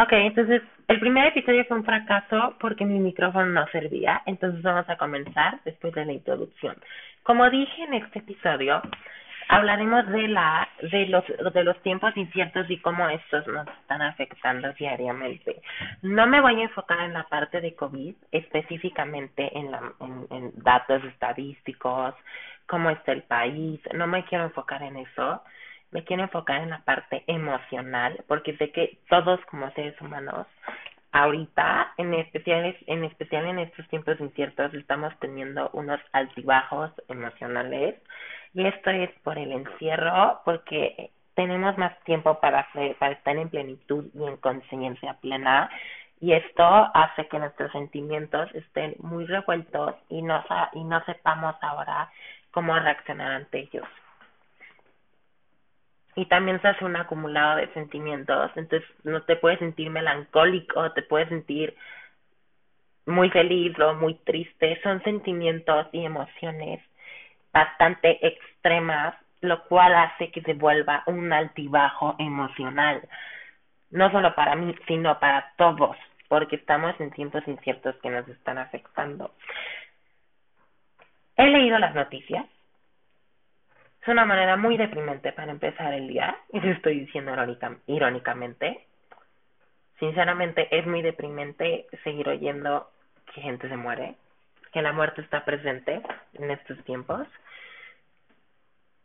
Ok, entonces el primer episodio fue un fracaso porque mi micrófono no servía, entonces vamos a comenzar después de la introducción. Como dije en este episodio, hablaremos de la de los de los tiempos inciertos y cómo estos nos están afectando diariamente. No me voy a enfocar en la parte de COVID, específicamente en, la, en, en datos estadísticos, cómo está el país, no me quiero enfocar en eso me quiero enfocar en la parte emocional, porque sé que todos como seres humanos, ahorita, en especial, en especial en estos tiempos inciertos, estamos teniendo unos altibajos emocionales, y esto es por el encierro, porque tenemos más tiempo para, estar en plenitud y en conciencia plena, y esto hace que nuestros sentimientos estén muy revueltos y no, y no sepamos ahora cómo reaccionar ante ellos y también se hace un acumulado de sentimientos, entonces no te puedes sentir melancólico, te puedes sentir muy feliz o muy triste, son sentimientos y emociones bastante extremas, lo cual hace que se vuelva un altibajo emocional, no solo para mí, sino para todos, porque estamos en tiempos inciertos que nos están afectando. He leído las noticias es una manera muy deprimente para empezar el día, y lo estoy diciendo irónicamente. Sinceramente es muy deprimente seguir oyendo que gente se muere, que la muerte está presente en estos tiempos,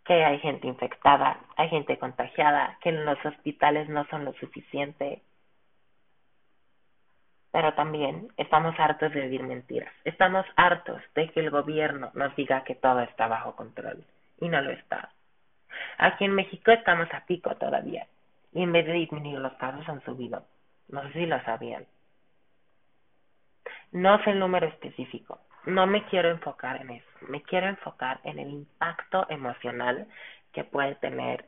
que hay gente infectada, hay gente contagiada, que los hospitales no son lo suficiente. Pero también estamos hartos de vivir mentiras. Estamos hartos de que el gobierno nos diga que todo está bajo control y no lo está. Aquí en México estamos a pico todavía y en vez de disminuir los casos han subido. No sé si lo sabían. No sé el número específico. No me quiero enfocar en eso. Me quiero enfocar en el impacto emocional que puede tener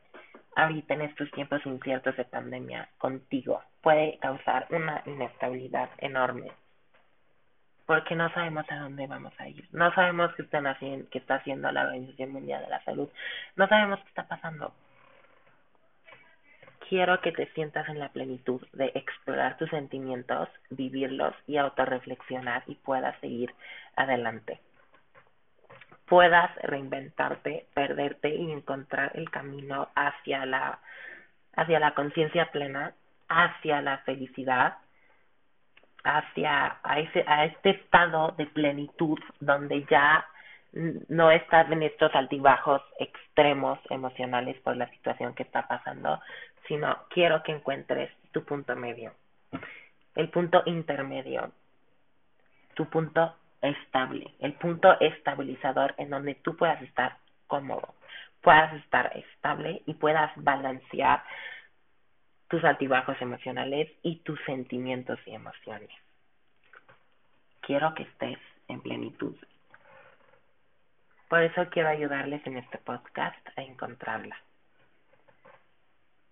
ahorita en estos tiempos inciertos de pandemia contigo. Puede causar una inestabilidad enorme porque no sabemos a dónde vamos a ir, no sabemos qué, están haciendo, está haciendo la Organización Mundial de la Salud, no sabemos qué está pasando. Quiero que te sientas en la plenitud de explorar tus sentimientos, vivirlos y autorreflexionar y puedas seguir adelante. Puedas reinventarte, perderte y encontrar el camino hacia la hacia la conciencia plena, hacia la felicidad hacia a, ese, a este estado de plenitud donde ya no estás en estos altibajos extremos emocionales por la situación que está pasando, sino quiero que encuentres tu punto medio, el punto intermedio, tu punto estable, el punto estabilizador en donde tú puedas estar cómodo, puedas estar estable y puedas balancear tus altibajos emocionales y tus sentimientos y emociones. Quiero que estés en plenitud. Por eso quiero ayudarles en este podcast a encontrarla.